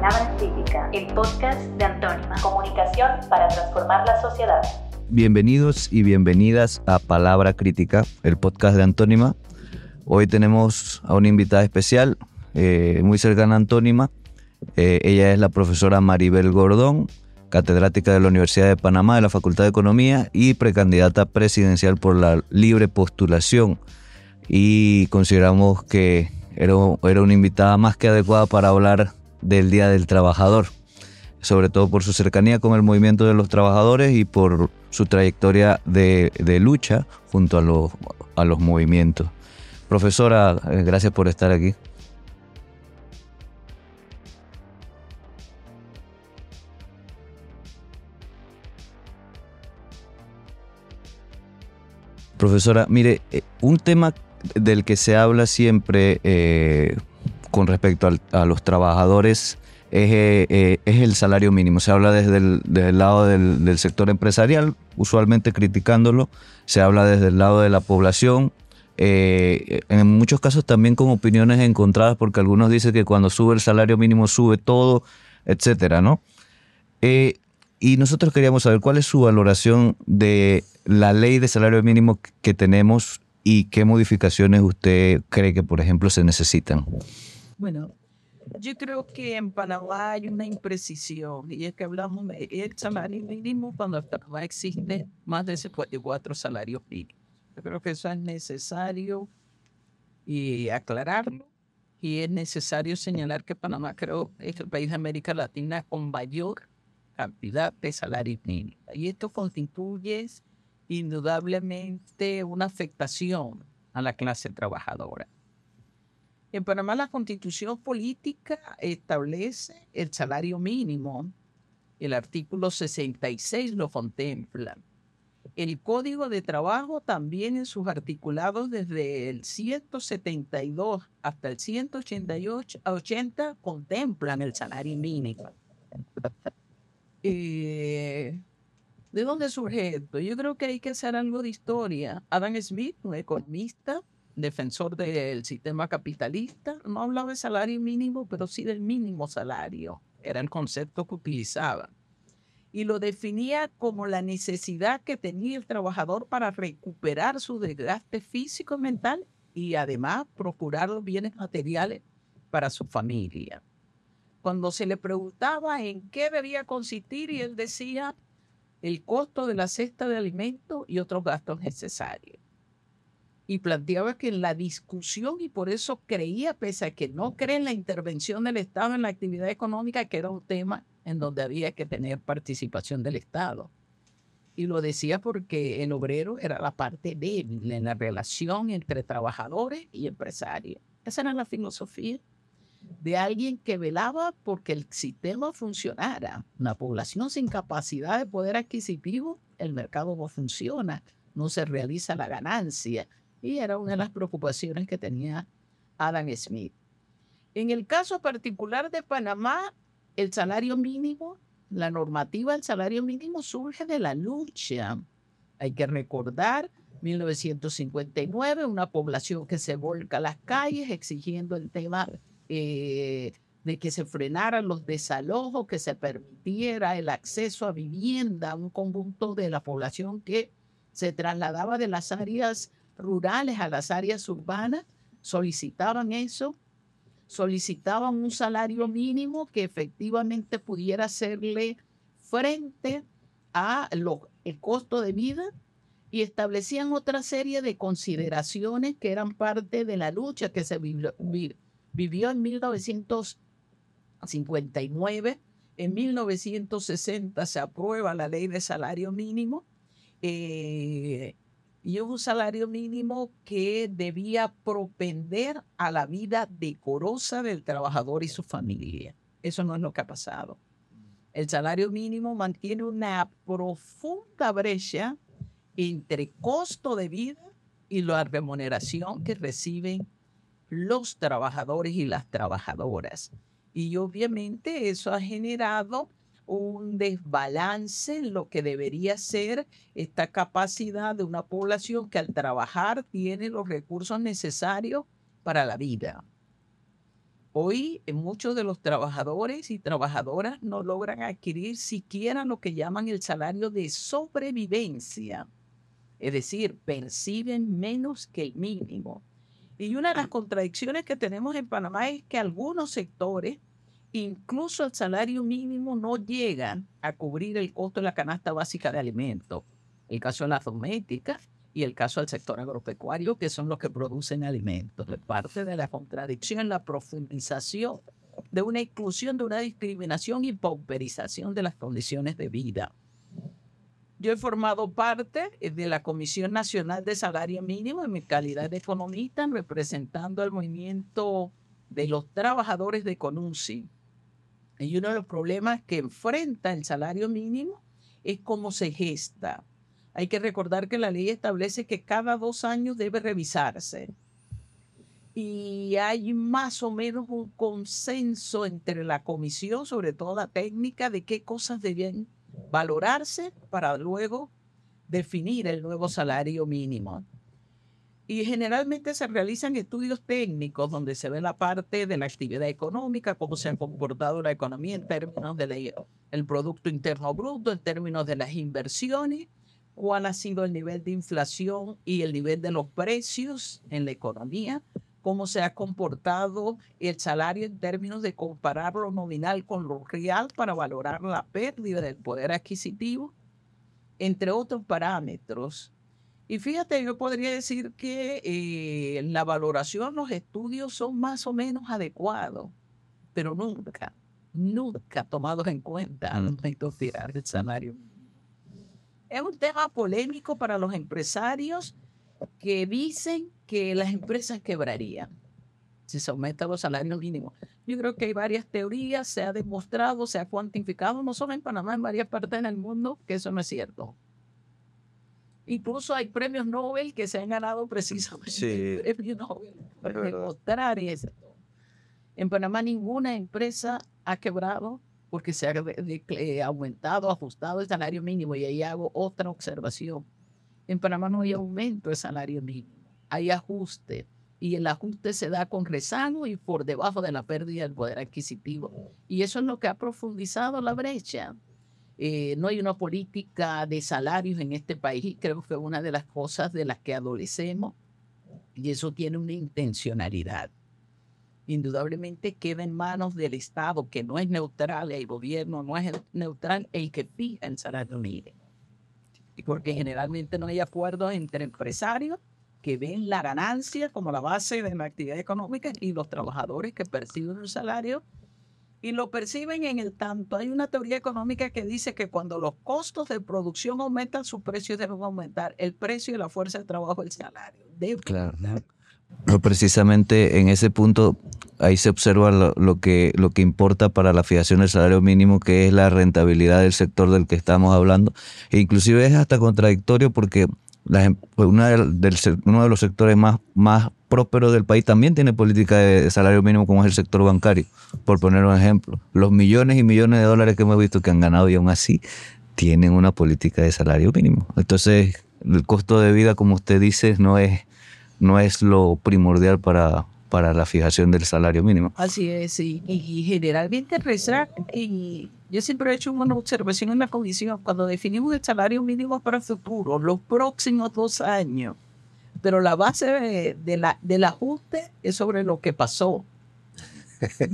Palabra Crítica, el podcast de Antónima. Comunicación para transformar la sociedad. Bienvenidos y bienvenidas a Palabra Crítica, el podcast de Antónima. Hoy tenemos a una invitada especial, eh, muy cercana a Antónima. Eh, ella es la profesora Maribel Gordón, catedrática de la Universidad de Panamá de la Facultad de Economía y precandidata presidencial por la libre postulación. Y consideramos que era, era una invitada más que adecuada para hablar del Día del Trabajador, sobre todo por su cercanía con el movimiento de los trabajadores y por su trayectoria de, lucha junto a los, movimientos. Profesora, eh, gracias por estar aquí. Profesora, mire, eh, un tema del que se habla siempre eh, con respecto a los trabajadores es, eh, es, el salario mínimo. Se habla desde el, lado del, sector empresarial, usualmente criticándolo. Se habla desde el lado de la población. Eh, en muchos casos también con opiniones encontradas, porque algunos dicen que cuando sube el salario mínimo sube todo, etcétera, ¿no? Eh, y nosotros queríamos saber cuál es su valoración de la ley de salario mínimo que tenemos y qué modificaciones usted cree que, por ejemplo, se necesitan. Bueno, yo creo que en Panamá hay una imprecisión y es que hablamos del salario mínimo cuando en Panamá existe más de 54 salarios mínimos. Yo creo que eso es necesario y aclararlo y es necesario señalar que Panamá creo es el país de América Latina con mayor cantidad de salarios mínimos y esto constituye indudablemente una afectación a la clase trabajadora. En Panamá la constitución política establece el salario mínimo. El artículo 66 lo contempla. El Código de Trabajo también en sus articulados desde el 172 hasta el 188 a 80 contemplan el salario mínimo. Eh, ¿De dónde surge esto? Yo creo que hay que hacer algo de historia. Adam Smith, un economista, defensor del sistema capitalista, no hablaba de salario mínimo, pero sí del mínimo salario. Era el concepto que utilizaba. Y lo definía como la necesidad que tenía el trabajador para recuperar su desgaste físico y mental y además procurar los bienes materiales para su familia. Cuando se le preguntaba en qué debía consistir, y él decía el costo de la cesta de alimentos y otros gastos necesarios y planteaba que en la discusión, y por eso creía, pese a que no cree en la intervención del Estado en la actividad económica, que era un tema en donde había que tener participación del Estado. Y lo decía porque el obrero era la parte débil en la relación entre trabajadores y empresarios. Esa era la filosofía de alguien que velaba porque el sistema funcionara. Una población sin capacidad de poder adquisitivo, el mercado no funciona, no se realiza la ganancia y era una de las preocupaciones que tenía Adam Smith. En el caso particular de Panamá, el salario mínimo, la normativa del salario mínimo surge de la lucha. Hay que recordar 1959, una población que se volca a las calles exigiendo el tema eh, de que se frenaran los desalojos, que se permitiera el acceso a vivienda, un conjunto de la población que se trasladaba de las áreas rurales a las áreas urbanas, solicitaban eso, solicitaban un salario mínimo que efectivamente pudiera hacerle frente a lo, el costo de vida y establecían otra serie de consideraciones que eran parte de la lucha que se vivió, en 1959. En 1960 se aprueba la ley de salario mínimo. Eh, y un salario mínimo que debía propender a la vida decorosa del trabajador y su familia. Eso no es lo que ha pasado. El salario mínimo mantiene una profunda brecha entre costo de vida y la remuneración que reciben los trabajadores y las trabajadoras. Y obviamente eso ha generado un desbalance en lo que debería ser esta capacidad de una población que al trabajar tiene los recursos necesarios para la vida. Hoy eh, muchos de los trabajadores y trabajadoras no logran adquirir siquiera lo que llaman el salario de sobrevivencia. Es decir, perciben menos que el mínimo. Y una de las contradicciones que tenemos en Panamá es que algunos sectores, incluso el salario mínimo, no llegan a cubrir el costo de la canasta básica de alimentos. El caso de las domésticas y el caso del sector agropecuario, que son los que producen alimentos. Parte de la contradicción, la profundización de una exclusión, de una discriminación y pauperización de las condiciones de vida. Yo he formado parte eh, de la Comisión Nacional de Salario Mínimo en mi calidad de economista, representando al movimiento de los trabajadores de CONUNCI. Y uno de los problemas que enfrenta el salario mínimo es cómo se gesta. Hay que recordar que la ley establece que cada dos años debe revisarse. Y hay más o menos un consenso entre la comisión, sobre todo la técnica, de qué cosas deben valorarse para luego definir el nuevo salario mínimo. Y generalmente se realizan estudios técnicos donde se ve la parte de la actividad económica, cómo se ha comportado la economía en términos del Producto Interno Bruto, en términos de las inversiones, cuál ha sido el nivel de inflación y el nivel de los precios en la economía, cómo se ha comportado el salario en términos de comparar lo nominal con lo real para valorar la pérdida del poder adquisitivo, entre otros parámetros. Y fíjate, yo podría decir que eh, la valoración, los estudios son más o menos adecuados, pero nunca, nunca tomados en cuenta al momento de tirar el salario. Es un tema polémico para los empresarios que dicen que las empresas quebrarían si se aumenta los salarios mínimos. Yo creo que hay varias teorías, se ha demostrado, se ha cuantificado, no solo en Panamá, en varias partes del mundo, que eso no es cierto. Incluso hay premios Nobel que se han ganado precisamente sí. premios Nobel para demostrar eso. En Panamá ninguna empresa ha quebrado porque se ha eh, aumentado, ajustado el salario mínimo. Y ahí hago otra observación. En Panamá no hay aumento de salario mínimo, hay ajuste. Y el ajuste se da con rezago y por debajo de la pérdida del poder adquisitivo. Y eso es lo que ha profundizado la brecha. Eh, no hay una política de salarios en este país y creo que es una de las cosas de las que adolecemos. Y eso tiene una intencionalidad. Indudablemente queda en manos del Estado, que no es neutral, el gobierno no es neutral, el que fija el salario mínimo porque generalmente no hay acuerdos entre empresarios que ven la ganancia como la base de la actividad económica y los trabajadores que perciben un salario y lo perciben en el tanto. Hay una teoría económica que dice que cuando los costos de producción aumentan, sus precios deben aumentar. El precio de la fuerza de trabajo, el salario. claro. Pero precisamente en ese punto ahí se observa lo, que, lo que importa para la fijación del salario mínimo, que es la rentabilidad del sector del que estamos hablando. E inclusive es hasta contradictorio porque em, una del, uno de los sectores más, más prósperos del país también tiene política de salario mínimo, como es el sector bancario, por poner un ejemplo. Los millones y millones de dólares que hemos visto que han ganado y aún así tienen una política de salario mínimo. Entonces, el costo de vida, como usted dice, no es, no es lo primordial para, para la fijación del salario mínimo. Así es. Y, generalmente y yo siempre he hecho una observación en la comisión, cuando definimos el salario mínimo para el futuro, los próximos dos años, pero la base de, la, del ajuste es sobre lo que pasó.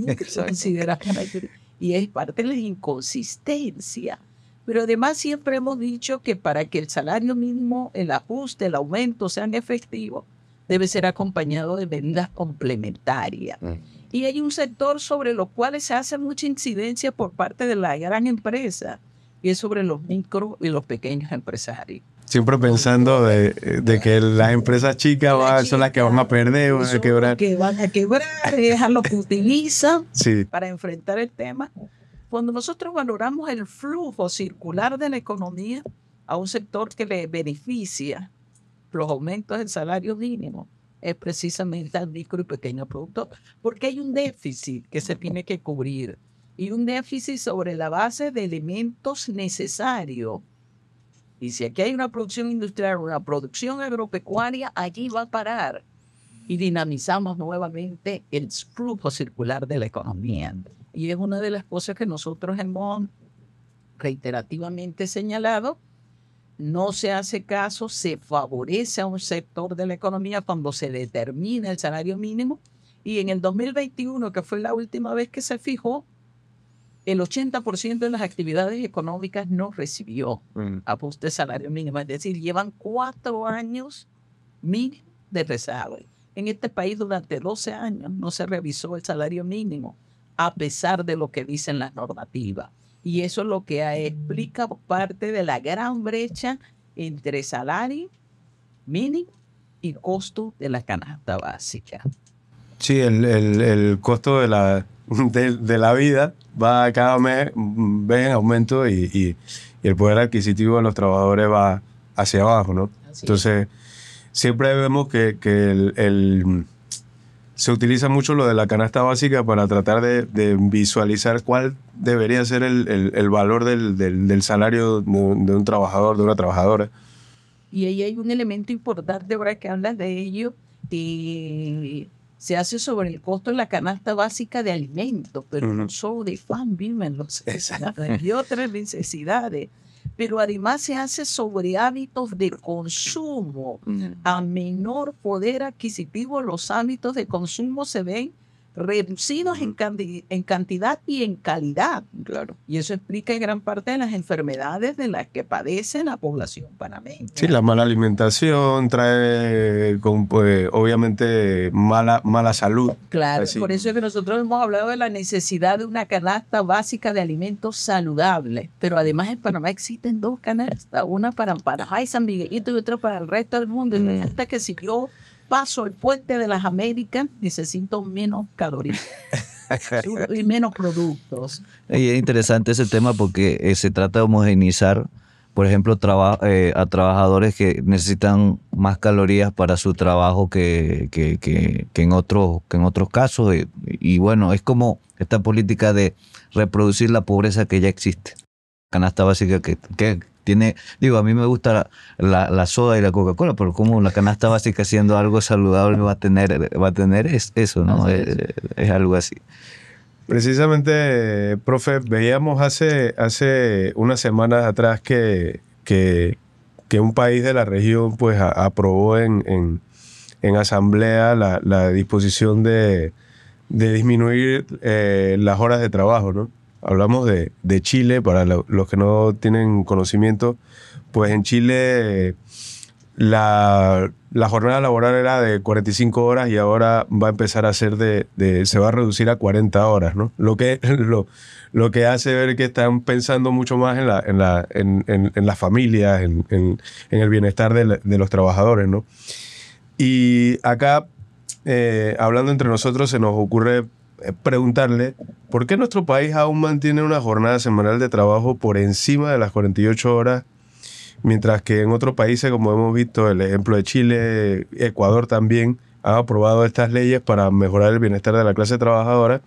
y es parte de la inconsistencia. Pero además siempre hemos dicho que para que el salario mínimo, el ajuste, el aumento sean efectivos, debe ser acompañado de medidas complementarias. Mm. Y hay un sector sobre los cuales se hace mucha incidencia por parte de la gran empresa, y es sobre los micro y los pequeños empresarios. Siempre pensando de, que las empresas chicas son las que van a perder, van a quebrar. Que van a quebrar, es lo que utilizan para enfrentar el tema. Cuando nosotros valoramos el flujo circular de la economía a un sector que le beneficia, los aumentos del salario mínimo es precisamente al micro y pequeño productor, porque hay un déficit que se tiene que cubrir y un déficit sobre la base de elementos necesarios. Y si aquí hay una producción industrial, una producción agropecuaria, allí va a parar. y dinamizamos nuevamente el flujo circular de la economía. Y es una de las cosas que nosotros hemos reiterativamente señalado. No se hace caso, se favorece a un sector de la economía cuando se determina el salario mínimo. Y en el 2021, que fue la última vez que se fijó, el 80% de las actividades económicas no recibió Mm. ajuste de salario mínimo. Es decir, llevan cuatro años mínimo de rezago. En este país durante 12 años no se revisó el salario mínimo, a pesar de lo que dicen las normativas. Y eso es lo que a- explica parte de la gran brecha entre salario mínimo y costo de la canasta básica. Sí, el, el- el costo de la, de, de la vida va cada mes mm, ve en aumento y, y- y el poder adquisitivo de los trabajadores va hacia abajo, ¿no? Así es. Entonces, siempre vemos que, que el, el- se utiliza mucho lo de la canasta básica para tratar de, de visualizar cuál debería ser el, el- el valor del, del- del salario de, un- de un trabajador, de una trabajadora. Y ahí hay un elemento importante ahora que hablas de ello, y se hace sobre el costo de la canasta básica de alimentos, pero no solo de pan, viven los Exacto. y otras necesidades. Pero además se hace sobre hábitos de consumo. A menor poder adquisitivo, los hábitos de consumo se ven reducidos en, candi- en cantidad y en calidad. Claro. Y eso explica en gran parte de las enfermedades de las que padece la población panameña. Sí, la mala alimentación trae, con, pues, obviamente, mala, mala salud. Claro, Así. por eso es que nosotros hemos hablado de la necesidad de una canasta básica de alimentos saludables, pero además en Panamá existen dos canastas, una para Panamá y San Miguelito y otra para el resto del mundo. Y hasta que si yo paso el puente de las Américas, necesito menos calorías y menos productos. Y es interesante ese tema porque eh, se trata de homogeneizar, por ejemplo, traba- eh, a trabajadores que necesitan más calorías para su trabajo que, que, que- que en, otros, que en otros casos. Y, y bueno, es como esta política de reproducir la pobreza que ya existe. Canasta básica que, que tiene, digo, a mí me gusta la, la- la soda y la Coca-Cola, pero como la canasta básica siendo algo saludable va a tener, va a tener es- eso, ¿no? Es. Eh, es algo así. Precisamente, profe, veíamos hace, hace unas semanas atrás que, que, que un país de la región pues, a- aprobó en, en, en asamblea la, la disposición de, de disminuir eh, las horas de trabajo, ¿no? Hablamos de, de Chile, para lo- los que no tienen conocimiento, pues en Chile la, la jornada laboral era de 45 horas y ahora va a empezar a ser de, se va a reducir a 40 horas, ¿no? Lo que, lo, lo que hace ver que están pensando mucho más en, la, en, la, en, en- las familias, en, el bienestar de, los trabajadores, ¿no? Y acá, eh, hablando entre nosotros, se nos ocurre preguntarle por qué nuestro país aún mantiene una jornada semanal de trabajo por encima de las 48 horas mientras que en otros países, como hemos visto, el ejemplo de Chile, Ecuador también, han aprobado estas leyes para mejorar el bienestar de la clase trabajadora.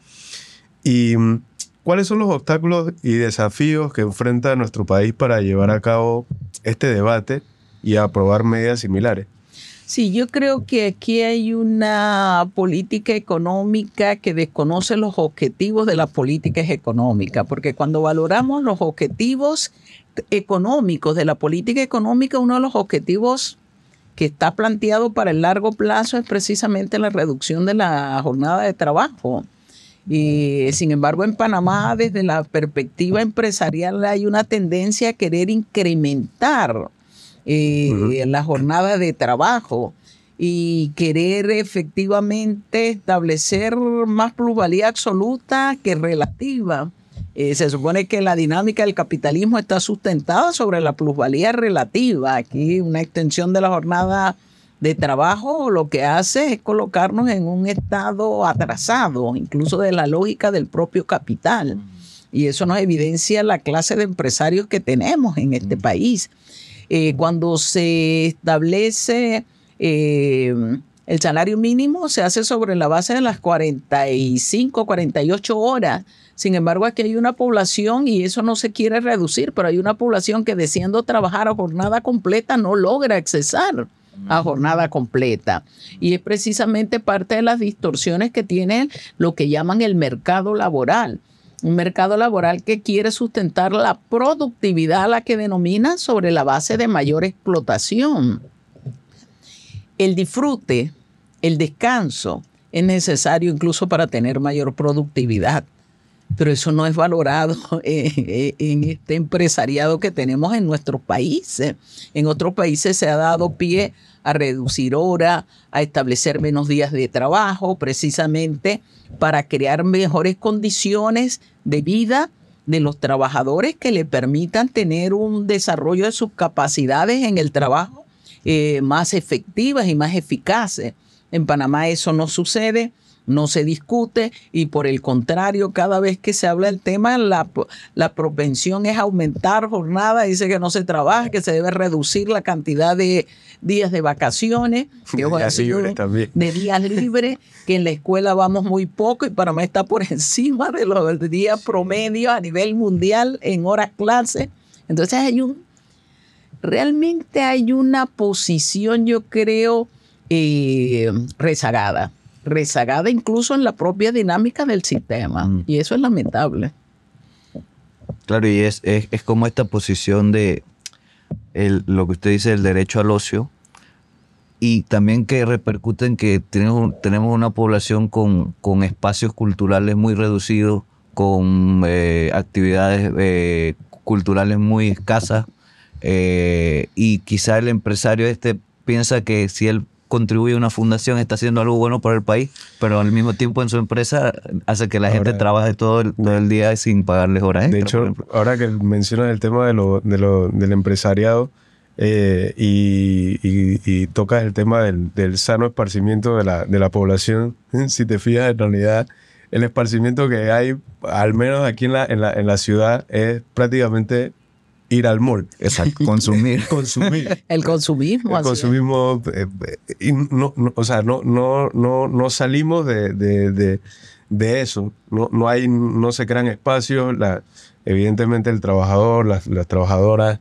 ¿Y mm, cuáles son los obstáculos y desafíos que enfrenta nuestro país para llevar a cabo este debate y aprobar medidas similares? Sí, yo creo que aquí hay una política económica que desconoce los objetivos de las políticas económicas, porque cuando valoramos los objetivos económicos de la política económica, uno de los objetivos que está planteado para el largo plazo es precisamente la reducción de la jornada de trabajo. Y sin embargo, en Panamá, desde la perspectiva empresarial, hay una tendencia a querer incrementar eh, Ujú. la jornada de trabajo y querer efectivamente establecer más plusvalía absoluta que relativa. Eh, se supone que la dinámica del capitalismo está sustentada sobre la plusvalía relativa. Aquí una extensión de la jornada de trabajo lo que hace es colocarnos en un estado atrasado, incluso de la lógica del propio capital. Y eso nos evidencia la clase de empresarios que tenemos en este país. Eh, cuando se establece eh, el salario mínimo, se hace sobre la base de las 45, 48 horas. Sin embargo, aquí hay una población, y eso no se quiere reducir, pero hay una población que deseando trabajar a jornada completa no logra accesar a jornada completa. Y es precisamente parte de las distorsiones que tiene lo que llaman el mercado laboral. Un mercado laboral que quiere sustentar la productividad a la que denomina sobre la base de mayor explotación. El disfrute, el descanso, es necesario incluso para tener mayor productividad pero eso no es valorado en este empresariado que tenemos en nuestros países. En otros países se ha dado pie a reducir horas, a establecer menos días de trabajo, precisamente para crear mejores condiciones de vida de los trabajadores que le permitan tener un desarrollo de sus capacidades en el trabajo eh, más efectivas y más eficaces. En Panamá eso no sucede no se discute y por el contrario, cada vez que se habla del tema, la, la propensión es aumentar jornada, dice que no se trabaja, que se debe reducir la cantidad de días de vacaciones, de días libres también. De días libres, que en la escuela vamos muy poco y para mí está por encima de los días promedio a nivel mundial en horas clase. Entonces hay un, realmente hay una posición, yo creo, eh, rezagada rezagada incluso en la propia dinámica del sistema. Mm. Y eso es lamentable. Claro, y es, es, como esta posición de el, lo que usted dice, el derecho al ocio, y también que repercute en que tenemos, tenemos una población con, con espacios culturales muy reducidos, con eh, actividades eh, culturales muy escasas, eh, y quizá el empresario este piensa que si él contribuye a una fundación, está haciendo algo bueno para el país, pero al mismo tiempo en su empresa hace que la gente trabaje todo el, día sin pagarles horas De hecho, ahora que mencionas el tema de lo, de lo, del empresariado eh, y, y, tocas el tema del, del, sano esparcimiento de la, de la población, si te fijas, en realidad el esparcimiento que hay, al menos aquí en la, en la, en la ciudad, es prácticamente ir al mall. Exacto, consumir. consumir. El consumismo. El consumismo. Eh, y no, o sea, no, no, no, no salimos de, de, de, eso. No, no, hay, no se crean espacios. La, evidentemente el trabajador, las, las trabajadoras,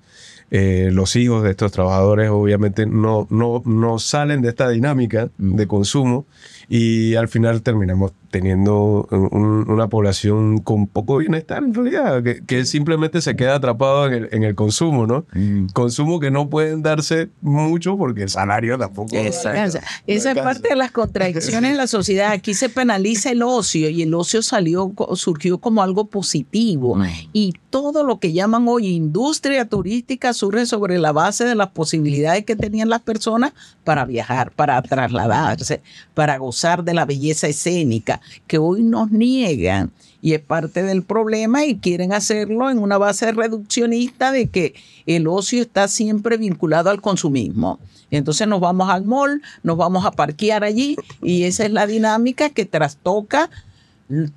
eh, los hijos de estos trabajadores obviamente no, no, no salen de esta dinámica mm. de consumo y al final terminamos teniendo una población con poco bienestar en realidad, que, simplemente se queda atrapado en el, en el consumo, ¿no? Mm. Consumo que no pueden darse mucho porque el salario tampoco. Exacto. Esa es parte de las contradicciones en la sociedad. Aquí se penaliza el ocio y el ocio salió, surgió como algo positivo. Mm. Y todo lo que llaman hoy industria turística surge sobre la base de las posibilidades que tenían las personas para viajar, para trasladarse, para gozar de la belleza escénica que hoy nos niegan y es parte del problema y quieren hacerlo en una base reduccionista de que el ocio está siempre vinculado al consumismo. Entonces nos vamos al mall, nos vamos a parquear allí y esa es la dinámica que trastoca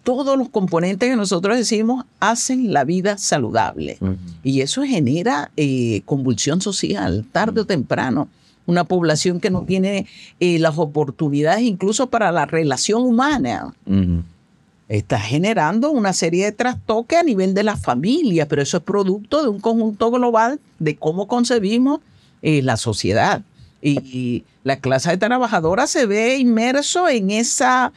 todos los componentes que nosotros decimos hacen la vida saludable. Y eso genera eh, convulsión social tarde o temprano una población que no tiene eh, las oportunidades incluso para la relación humana. Está generando una serie de trastoques a nivel de la familia, pero eso es producto de un conjunto global de cómo concebimos eh, la sociedad. Y, la clase trabajadora se ve inmerso en esa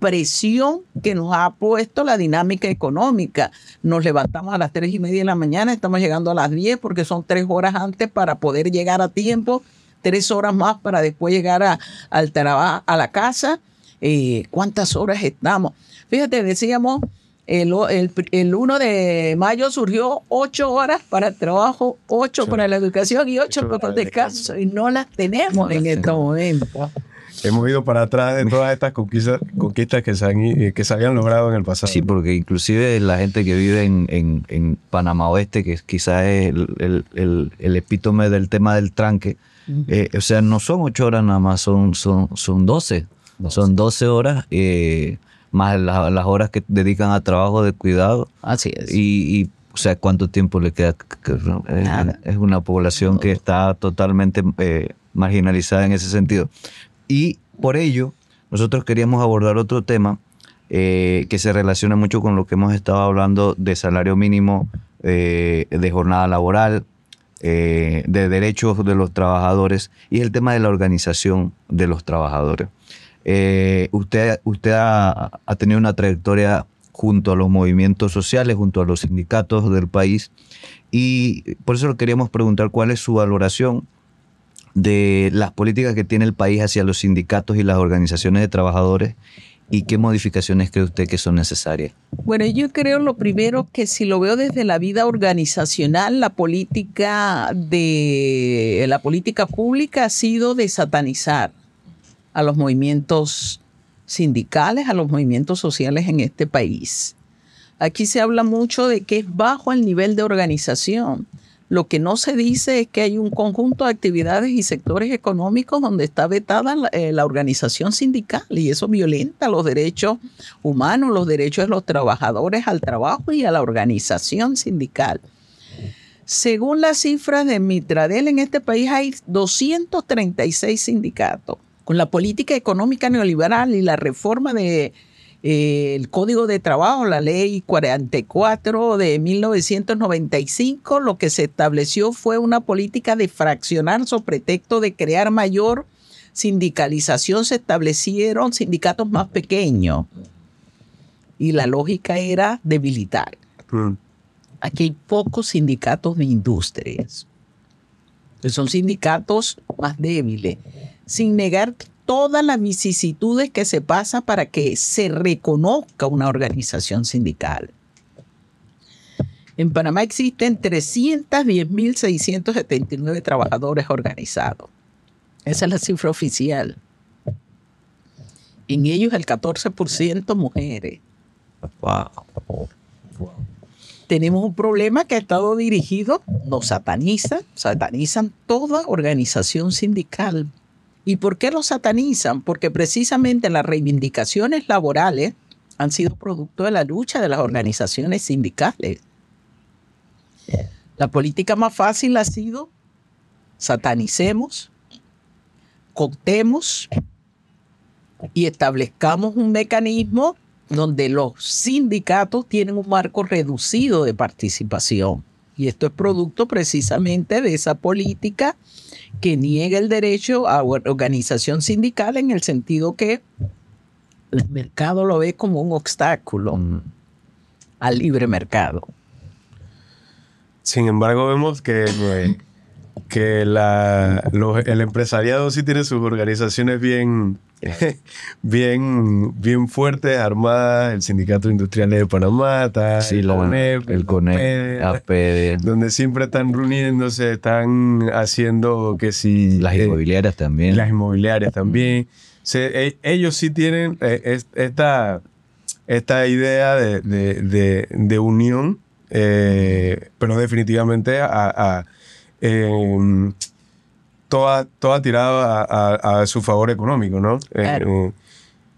presión que nos ha puesto la dinámica económica. Nos levantamos a las tres y media de la mañana, estamos llegando a las 10 porque son tres horas antes para poder llegar a tiempo tres horas más para después llegar a, al trabajo, a la casa. Eh, ¿Cuántas horas estamos? Fíjate, decíamos, el, el, 1 de mayo surgió ocho horas para el trabajo, ocho para la educación y ocho para el descanso. Y no las tenemos en este momento. Hemos ido para atrás de todas estas conquistas, conquistas que, se han, eh, que se habían logrado en el pasado. Sí, porque inclusive la gente que vive en, en, en Panamá Oeste, que quizás es el, el, el, epítome del tema del tranque, eh, o sea, no son ocho horas nada más, son, son, son 12. Son 12 horas eh, más las horas que dedican a trabajo de cuidado. Así es. Y, o sea, ¿cuánto tiempo le queda? Es, una población que está totalmente eh, marginalizada en ese sentido. Y por ello, nosotros queríamos abordar otro tema que se relaciona mucho con lo que hemos estado hablando de salario mínimo, de jornada laboral, eh, de derechos de los trabajadores y el tema de la organización de los trabajadores. Eh, usted usted ha, ha tenido una trayectoria junto a los movimientos sociales, junto a los sindicatos del país y por eso le queríamos preguntar cuál es su valoración de las políticas que tiene el país hacia los sindicatos y las organizaciones de trabajadores y qué modificaciones cree usted que son necesarias. Bueno, yo creo lo primero que si lo veo desde la vida organizacional, la política de la política pública ha sido de satanizar a los movimientos sindicales, a los movimientos sociales en este país. Aquí se habla mucho de que es bajo el nivel de organización. Lo que no se dice es que hay un conjunto de actividades y sectores económicos donde está vetada la, eh, la, organización sindical y eso violenta los derechos humanos, los derechos de los trabajadores al trabajo y a la organización sindical. Según las cifras de Mitradel, en este país hay 236 sindicatos. Con la política económica neoliberal y la reforma de eh, el Código de Trabajo, la Ley 44 de 1995, lo que se estableció fue una política de fraccionar sobre pretexto de crear mayor sindicalización, se establecieron sindicatos más pequeños y la lógica era debilitar. Mm. Aquí hay pocos sindicatos de industrias. Son sindicatos más débiles sin negar todas las vicisitudes que se pasa para que se reconozca una organización sindical. En Panamá existen 310.679 trabajadores organizados. Esa es la cifra oficial. En ellos el 14% mujeres. Wow. Tenemos un problema que ha estado dirigido, nos sataniza, satanizan toda organización sindical ¿Y por qué lo satanizan? Porque precisamente las reivindicaciones laborales han sido producto de la lucha de las organizaciones sindicales. La política más fácil ha sido satanicemos, contemos y establezcamos un mecanismo donde los sindicatos tienen un marco reducido de participación. Y esto es producto precisamente de esa política que niega el derecho a organización sindical en el sentido que el mercado lo ve como un obstáculo mm. al libre mercado. Sin embargo, vemos que, que la, el empresariado sí tiene sus organizaciones bien, bien, bien fuertes, armadas, el Sindicato Industrial de Panamá, el CONEP, el CONEP, APD, donde siempre están reuniéndose, están haciendo que si... Las eh, inmobiliarias también. Las inmobiliarias también. E, ellos sí tienen eh, esta, esta idea de, de, de, unión, eh, pero definitivamente a... a em, toda, toda tirada a, a, su favor económico, ¿no? Eh, claro. Eh,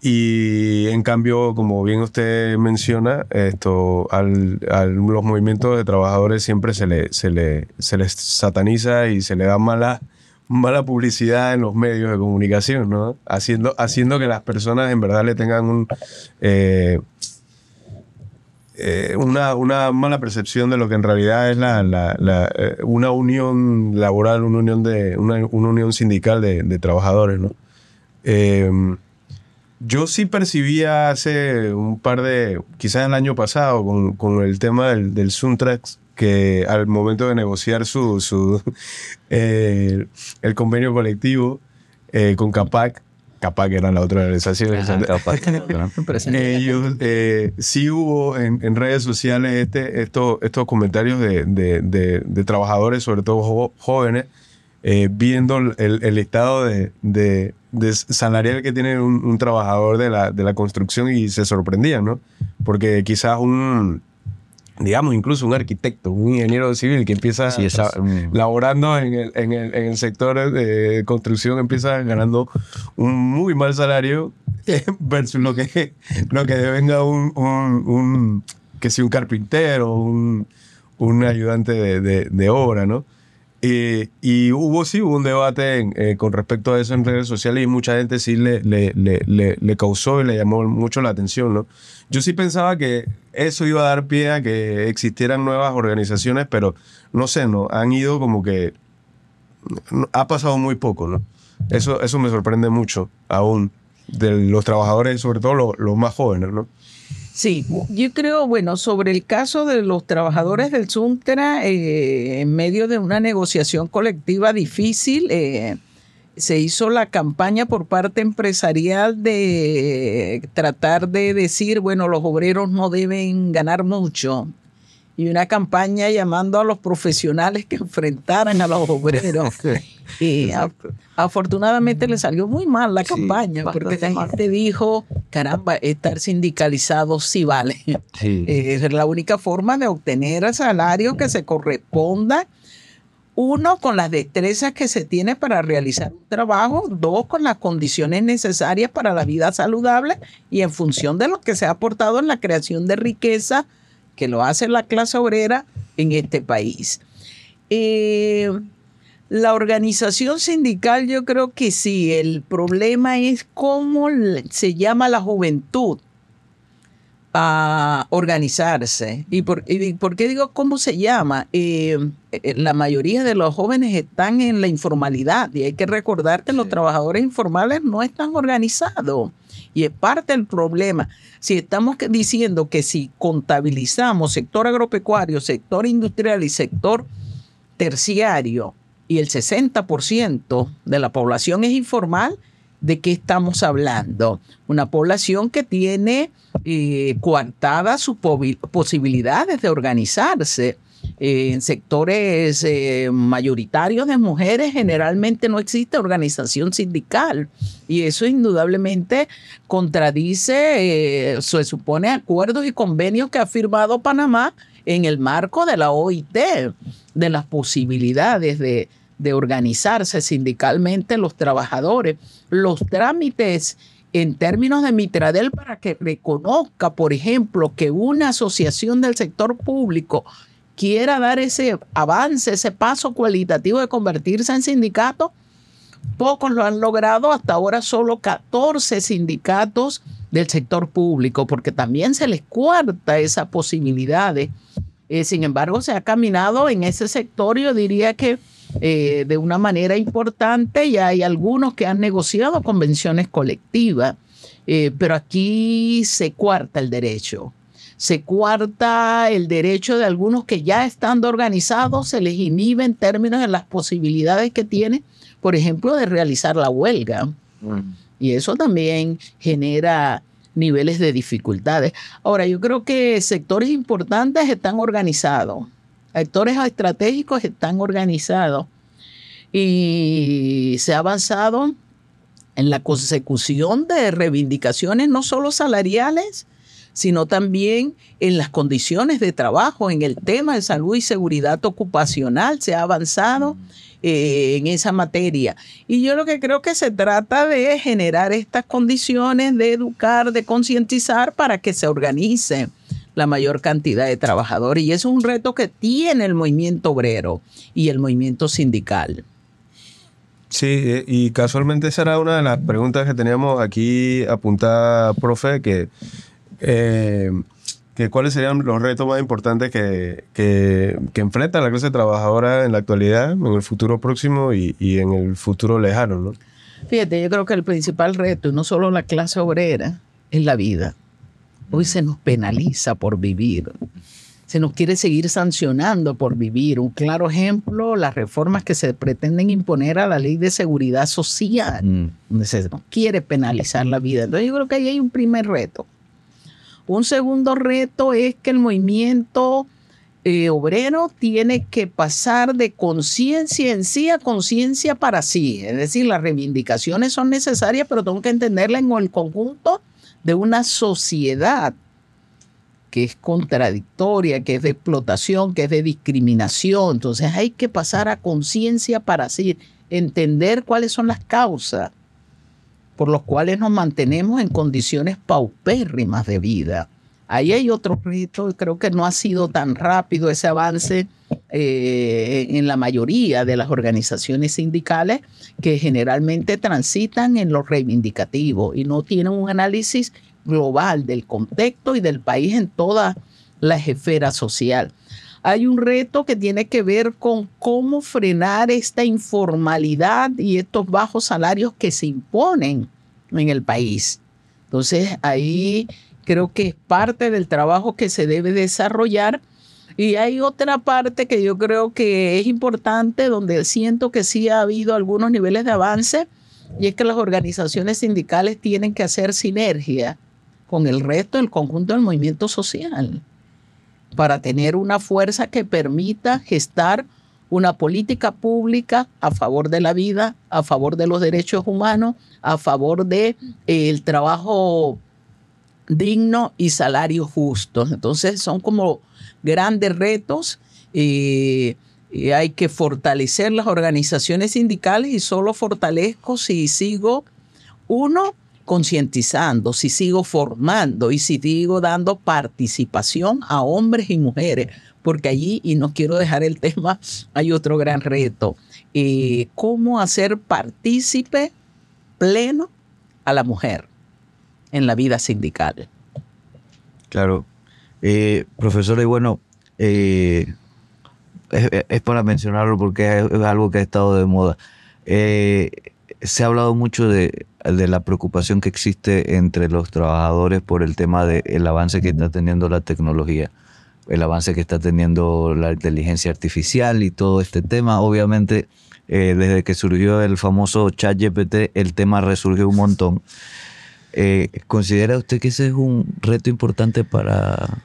y en cambio, como bien usted menciona, esto, al, a los movimientos de trabajadores siempre se, le, se, le, se les sataniza y se le da mala, mala publicidad en los medios de comunicación, ¿no? Haciendo, haciendo que las personas en verdad le tengan un... Eh, eh, una, una, mala percepción de lo que en realidad es la, eh, una unión laboral, una unión, de, una, unión sindical de, trabajadores. ¿no? Em, yo sí percibía hace un par de, quizás el año pasado, con, con el tema del, del Suntrax, que al momento de negociar su, su eh, el convenio colectivo con CAPAC, capaz que eran la otra organización. Ellos, eh, sí hubo en, redes sociales este, estos, estos comentarios de, de, de, trabajadores, sobre todo jóvenes, eh, viendo el, el estado de, de, salarial que tiene un, un, trabajador de la, de la construcción y se sorprendían, ¿no? Porque quizás un digamos, incluso un arquitecto, un ingeniero civil que empieza sí, laborando en el, en, el, en el, sector de construcción, empieza ganando un muy mal salario versus lo que, lo que devenga un, un, un que sea un carpintero, un, un ayudante de, de, de obra, ¿no? Eh, y hubo sí hubo un debate eh, con respecto a eso en redes sociales y mucha gente sí le, le, le, le, causó y le llamó mucho la atención, ¿no? Yo sí pensaba que eso iba a dar pie a que existieran nuevas organizaciones, pero no sé, ¿no? Han ido como que... Ha pasado muy poco, ¿no? Eso, eso me sorprende mucho aún de los trabajadores, sobre todo los, los más jóvenes, ¿no? Sí, yo creo, bueno, sobre el caso de los trabajadores del Suntra, eh, en medio de una negociación colectiva difícil, eh, se hizo la campaña por parte empresarial de tratar de decir, bueno, los obreros no deben ganar mucho, y una campaña llamando a los profesionales que enfrentaran a los obreros. y afortunadamente le salió muy mal la campaña, porque la gente dijo, caramba, estar sindicalizado sí vale. es la única forma de obtener el salario que se corresponda. Uno, con las destrezas que se tiene para realizar un trabajo. Dos, con las condiciones necesarias para la vida saludable y en función de lo que se ha aportado en la creación de riqueza que lo hace la clase obrera en este país. Eh, la organización sindical yo creo que sí, el problema es cómo se llama la juventud a organizarse. ¿Y por, qué digo cómo se llama? Eh, eh, la mayoría de los jóvenes están en la informalidad y hay que recordar que los trabajadores informales no están organizados. Y es parte del problema. Si estamos diciendo que si contabilizamos sector agropecuario, sector industrial y sector terciario, y el 60% de la población es informal, ¿de qué estamos hablando? Una población que tiene eh, coartadas sus posibilidades de organizarse en sectores eh, mayoritarios de mujeres generalmente no existe organización sindical y eso indudablemente contradice, eh, se supone, acuerdos y convenios que ha firmado Panamá en el marco de la OIT, de las posibilidades de, de organizarse sindicalmente los trabajadores. Los trámites en términos de Mitradel para que reconozca, por ejemplo, que una asociación del sector público quiera dar ese avance, ese paso cualitativo de convertirse en sindicato, pocos lo han logrado, hasta ahora solo 14 sindicatos del sector público, porque también se les cuarta esa posibilidad. Eh, sin embargo, se ha caminado en ese sector, yo diría que eh, de una manera importante y hay algunos que han negociado convenciones colectivas, eh, pero aquí se cuarta el derecho se cuarta el derecho de algunos que ya estando organizados, se les inhibe en términos de las posibilidades que tienen, por ejemplo, de realizar la huelga. Mm. Y eso también genera niveles de dificultades. Ahora, yo creo que sectores importantes están organizados, sectores estratégicos están organizados y se ha avanzado en la consecución de reivindicaciones no solo salariales, sino también en las condiciones de trabajo, en el tema de salud y seguridad ocupacional. Se ha avanzado eh, en esa materia. Y yo lo que creo que se trata de generar estas condiciones, de educar, de concientizar para que se organice la mayor cantidad de trabajadores. Y es un reto que tiene el movimiento obrero y el movimiento sindical. Sí, eh, y casualmente esa era una de las preguntas que teníamos aquí apuntada, profe, que eh, que cuáles serían los retos más importantes que, que, enfrenta la clase trabajadora en la actualidad, en el futuro próximo y, en el futuro lejano, ¿no? Fíjate, yo creo que el principal reto, y no solo la clase obrera, es la vida. Hoy se nos penaliza por vivir. Se nos quiere seguir sancionando por vivir. Un claro ejemplo, las reformas que se pretenden imponer a la ley de seguridad social, mm. donde se nos quiere penalizar la vida. Entonces yo creo que ahí hay un primer reto. Un segundo reto es que el movimiento eh, obrero tiene que pasar de conciencia en sí a conciencia para sí. Es decir, las reivindicaciones son necesarias, pero tengo que entenderlas en el conjunto de una sociedad que es contradictoria, que es de explotación, que es de discriminación. Entonces hay que pasar a conciencia para sí, entender cuáles son las causas por los cuales nos mantenemos en condiciones paupérrimas de vida. Ahí hay otro reto, creo que no ha sido tan rápido ese avance eh, en la mayoría de las organizaciones sindicales que generalmente transitan en lo reivindicativo y no tienen un análisis global del contexto y del país en toda la esfera social. Hay un reto que tiene que ver con cómo frenar esta informalidad y estos bajos salarios que se imponen en el país. Entonces ahí creo que es parte del trabajo que se debe desarrollar y hay otra parte que yo creo que es importante, donde siento que sí ha habido algunos niveles de avance, y es que las organizaciones sindicales tienen que hacer sinergia con el resto del conjunto del movimiento social para tener una fuerza que permita gestar una política pública a favor de la vida, a favor de los derechos humanos, a favor del de, eh, trabajo digno y salario justo. Entonces son como grandes retos y, hay que fortalecer las organizaciones sindicales y solo fortalezco si sigo, uno, concientizando, si sigo formando y si sigo dando participación a hombres y mujeres, porque allí, y no quiero dejar el tema, hay otro gran reto, eh, cómo hacer partícipe pleno a la mujer en la vida sindical. Claro, eh, profesora, y bueno, eh, es, para mencionarlo porque es, algo que ha estado de moda. Eh, se ha hablado mucho de, la preocupación que existe entre los trabajadores por el tema del avance que está teniendo la tecnología, el avance que está teniendo la inteligencia artificial y todo este tema. Obviamente, desde que surgió el famoso ChatGPT, el tema resurgió un montón. Eh, ¿Considera usted que ese es un reto importante para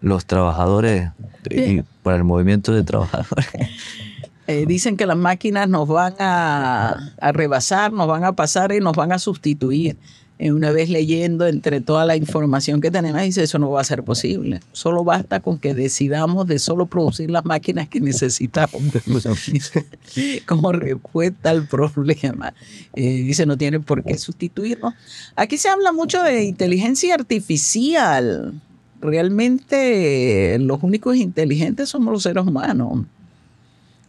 los trabajadores y para el movimiento de trabajadores? Eh, dicen que las máquinas nos van a, rebasar, nos van a pasar y nos van a sustituir. Eh, una vez leyendo entre toda la información que tenemos, dice eso no va a ser posible. Solo basta con que decidamos de solo producir las máquinas que necesitamos como respuesta al problema. dice, no tiene por qué sustituirnos. Aquí se habla mucho de inteligencia artificial. Realmente los únicos inteligentes somos los seres humanos.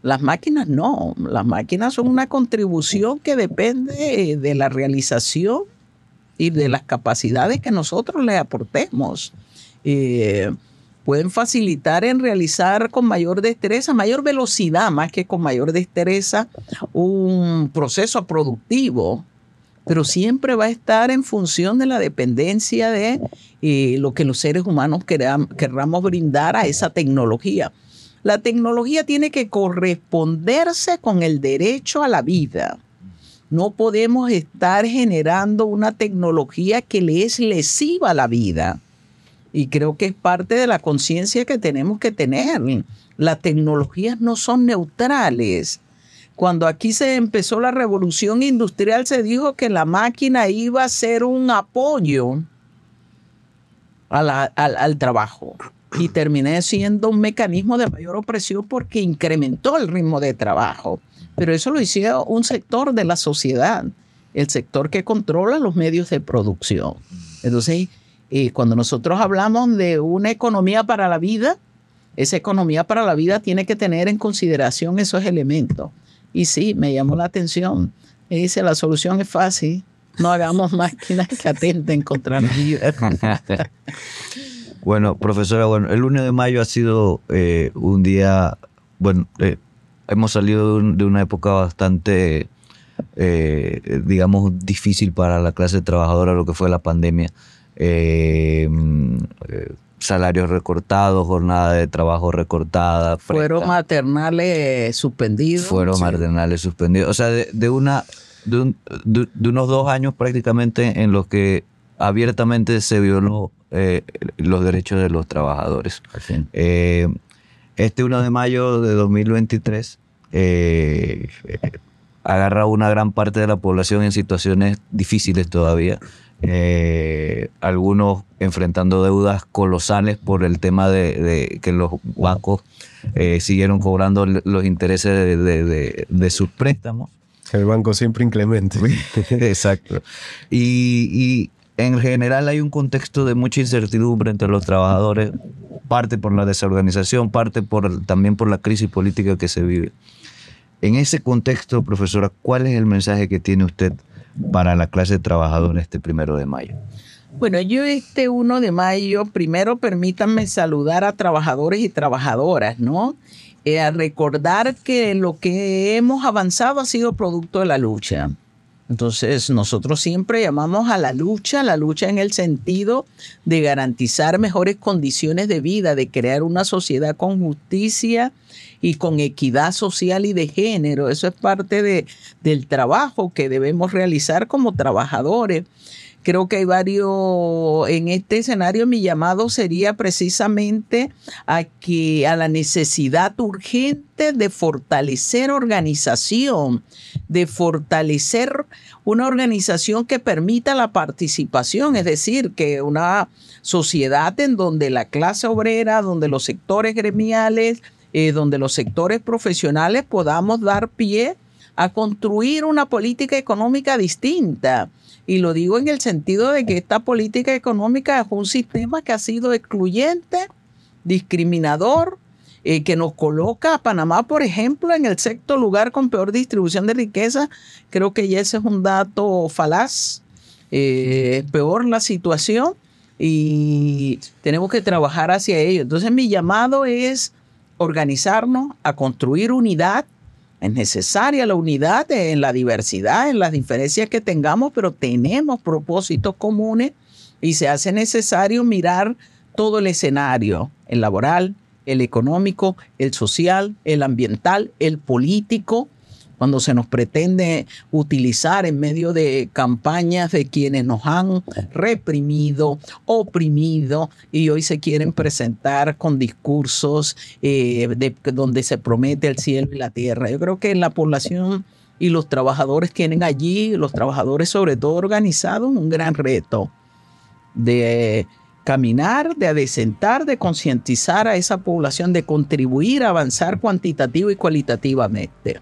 Las máquinas no, las máquinas son una contribución que depende de la realización y de las capacidades que nosotros le aportemos. Eh, pueden facilitar en realizar con mayor destreza, mayor velocidad, más que con mayor destreza, un proceso productivo, pero siempre va a estar en función de la dependencia de eh, lo que los seres humanos queramos brindar a esa tecnología. La tecnología tiene que corresponderse con el derecho a la vida. No podemos estar generando una tecnología que le es lesiva a la vida. Y creo que es parte de la conciencia que tenemos que tener. Las tecnologías no son neutrales. Cuando aquí se empezó la revolución industrial, se dijo que la máquina iba a ser un apoyo al, al trabajo y terminé siendo un mecanismo de mayor opresión porque incrementó el ritmo de trabajo. Pero eso lo hizo un sector de la sociedad, el sector que controla los medios de producción. Entonces, eh, cuando nosotros hablamos de una economía para la vida, esa economía para la vida tiene que tener en consideración esos elementos. Y sí, me llamó la atención. Me dice, la solución es fácil. No hagamos máquinas que atenten contra la vida. Bueno, profesora, bueno, el 1 de mayo ha sido eh, un día, bueno, eh, hemos salido de, una época bastante, eh, digamos, difícil para la clase trabajadora, lo que fue la pandemia. salarios recortados, jornada de trabajo recortada. Fueron maternales suspendidos. Fueron maternales suspendidos. O sea, de, una, de, de, unos dos años prácticamente en los que abiertamente se violó eh, los derechos de los trabajadores. Eh, este 1 de mayo de 2023 eh, agarra una gran parte de la población en situaciones difíciles todavía. algunos enfrentando deudas colosales por el tema de, que los bancos siguieron cobrando los intereses de, sus préstamos. El banco siempre inclemente. Exacto. y, en general hay un contexto de mucha incertidumbre entre los trabajadores parte por la desorganización, parte por, también por la crisis política que se vive. En ese contexto, profesora, ¿cuál es el mensaje que tiene usted para la clase de trabajadores este primero de mayo? Bueno, yo este 1 de mayo, primero permítanme saludar a trabajadores y trabajadoras, ¿no? Eh, a recordar que lo que hemos avanzado ha sido producto de la lucha. Entonces, nosotros siempre llamamos a la lucha, la lucha en el sentido de garantizar mejores condiciones de vida, de crear una sociedad con justicia y con equidad social y de género. Eso es parte de, del trabajo que debemos realizar como trabajadores. Creo que hay varios, en este escenario mi llamado sería precisamente a que a la necesidad urgente de fortalecer organización, de fortalecer una organización que permita la participación, es decir, que una sociedad en donde la clase obrera, donde los sectores gremiales, eh, donde los sectores profesionales podamos dar pie a construir una política económica distinta y lo digo en el sentido de que esta política económica es un sistema que ha sido excluyente, discriminador, eh, que nos coloca a Panamá, por ejemplo, en el sexto lugar con peor distribución de riqueza. Creo que ya ese es un dato falaz. Eh, peor la situación y tenemos que trabajar hacia ello. Entonces mi llamado es organizarnos a construir unidad es necesaria la unidad en la diversidad, en las diferencias que tengamos, pero tenemos propósitos comunes y se hace necesario mirar todo el escenario, el laboral, el económico, el social, el ambiental, el político, cuando se nos pretende utilizar en medio de campañas de quienes nos han reprimido, oprimido, y hoy se quieren presentar con discursos eh, de, donde se promete el cielo y la tierra. Yo creo que la población y los trabajadores tienen allí, los trabajadores sobre todo organizados, un gran reto de caminar, de adecentar, de concientizar a esa población, de contribuir a avanzar cuantitativo y cualitativamente.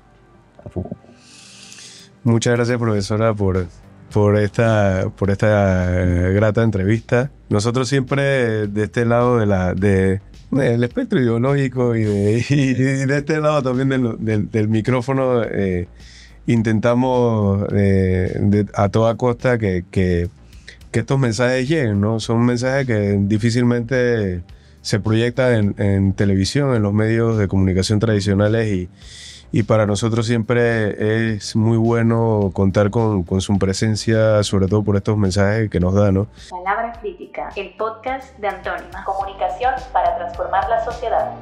Muchas gracias, profesora, por, por, esta, por esta grata entrevista. Nosotros siempre de este lado de de, del espectro ideológico y de, de, este lado también del, del, micrófono eh, intentamos eh, a toda costa que, que, que, estos mensajes lleguen, ¿no? Son mensajes que difícilmente se proyectan en, en televisión, en los medios de comunicación tradicionales y y para nosotros siempre es muy bueno contar con, su presencia, sobre todo por estos mensajes que nos da, ¿no? Palabra Crítica, el podcast de Antónima. Comunicación para transformar la sociedad.